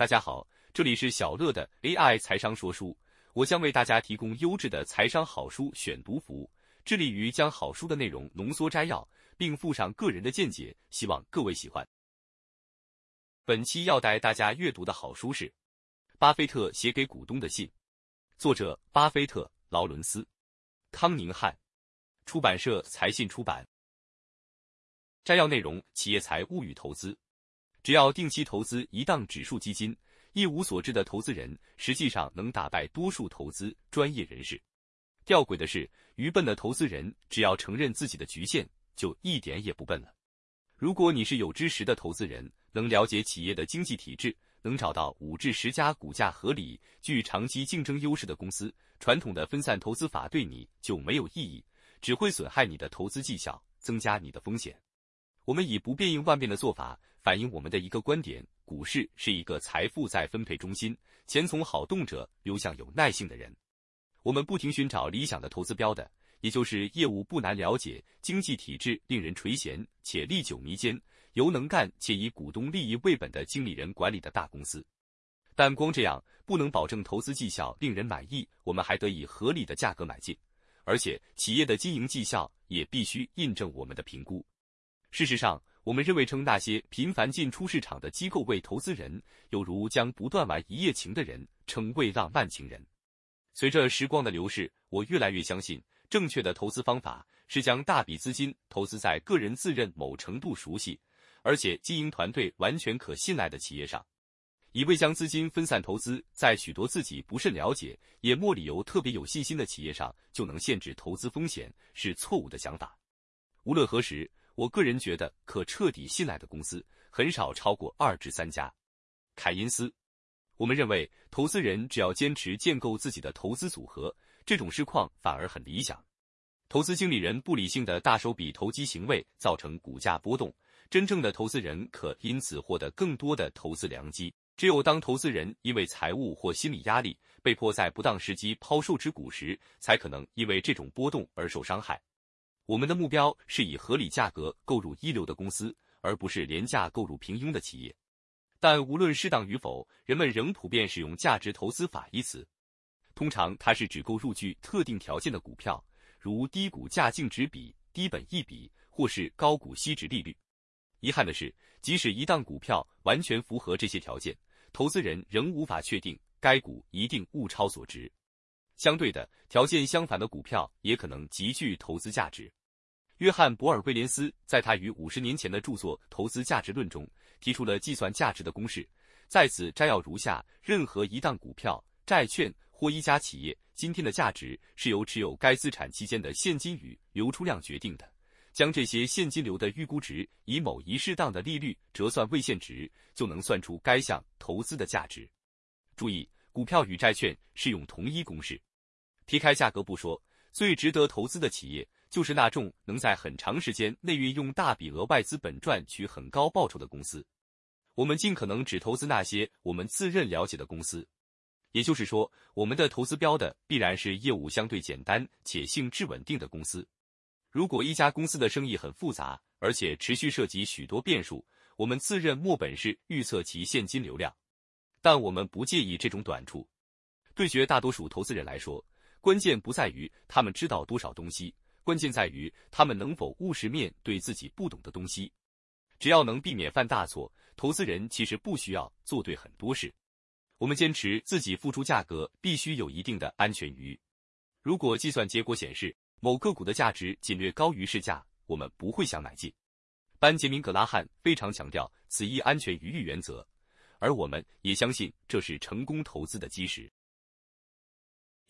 大家好，这里是小乐的 AI 财商说书，我将为大家提供优质的财商好书选读服务，致力于将好书的内容浓缩摘要，并附上个人的见解，希望各位喜欢。本期要带大家阅读的好书是《巴菲特写给股东的信》，作者巴菲特、劳伦斯、康宁汉，出版社财信出版。摘要内容：企业财务与投资。只要定期投资一档指数基金，一无所知的投资人实际上能打败多数投资专业人士。吊诡的是，愚笨的投资人只要承认自己的局限，就一点也不笨了。如果你是有知识的投资人，能了解企业的经济体制，能找到五至十家股价合理、具长期竞争优势的公司，传统的分散投资法对你就没有意义，只会损害你的投资绩效，增加你的风险。我们以不变应万变的做法。反映我们的一个观点：股市是一个财富再分配中心，钱从好动者流向有耐性的人。我们不停寻找理想的投资标的，也就是业务不难了解、经济体制令人垂涎且历久弥坚、由能干且以股东利益为本的经理人管理的大公司。但光这样不能保证投资绩效令人满意，我们还得以合理的价格买进，而且企业的经营绩效也必须印证我们的评估。事实上。我们认为，称那些频繁进出市场的机构为投资人，有如将不断玩一夜情的人称为浪漫情人。随着时光的流逝，我越来越相信，正确的投资方法是将大笔资金投资在个人自认某程度熟悉，而且经营团队完全可信赖的企业上。一味将资金分散投资在许多自己不甚了解、也没理由特别有信心的企业上，就能限制投资风险，是错误的想法。无论何时。我个人觉得，可彻底信赖的公司很少超过二至三家。凯因斯，我们认为，投资人只要坚持建构自己的投资组合，这种市况反而很理想。投资经理人不理性的大手笔投机行为造成股价波动，真正的投资人可因此获得更多的投资良机。只有当投资人因为财务或心理压力被迫在不当时机抛售持股时，才可能因为这种波动而受伤害。我们的目标是以合理价格购入一流的公司，而不是廉价购入平庸的企业。但无论适当与否，人们仍普遍使用“价值投资法”一词。通常，它是指购入具特定条件的股票，如低股价净值比、低本益比或是高股息值利率。遗憾的是，即使一档股票完全符合这些条件，投资人仍无法确定该股一定物超所值。相对的，条件相反的股票也可能极具投资价值。约翰·博尔·威廉斯在他于五十年前的著作《投资价值论》中提出了计算价值的公式，在此摘要如下：任何一档股票、债券或一家企业今天的价值是由持有该资产期间的现金与流出量决定的。将这些现金流的预估值以某一适当的利率折算未现值，就能算出该项投资的价值。注意，股票与债券适用同一公式。撇开价格不说，最值得投资的企业。就是那种能在很长时间内运用大笔额外资本赚取很高报酬的公司。我们尽可能只投资那些我们自认了解的公司，也就是说，我们的投资标的必然是业务相对简单且性质稳定的公司。如果一家公司的生意很复杂，而且持续涉及许多变数，我们自认没本事预测其现金流量，但我们不介意这种短处。对绝大多数投资人来说，关键不在于他们知道多少东西。关键在于他们能否务实面对自己不懂的东西。只要能避免犯大错，投资人其实不需要做对很多事。我们坚持自己付出价格必须有一定的安全余。如果计算结果显示某个股的价值仅略高于市价，我们不会想买进。班杰明·格拉汉非常强调此一安全余裕原则，而我们也相信这是成功投资的基石。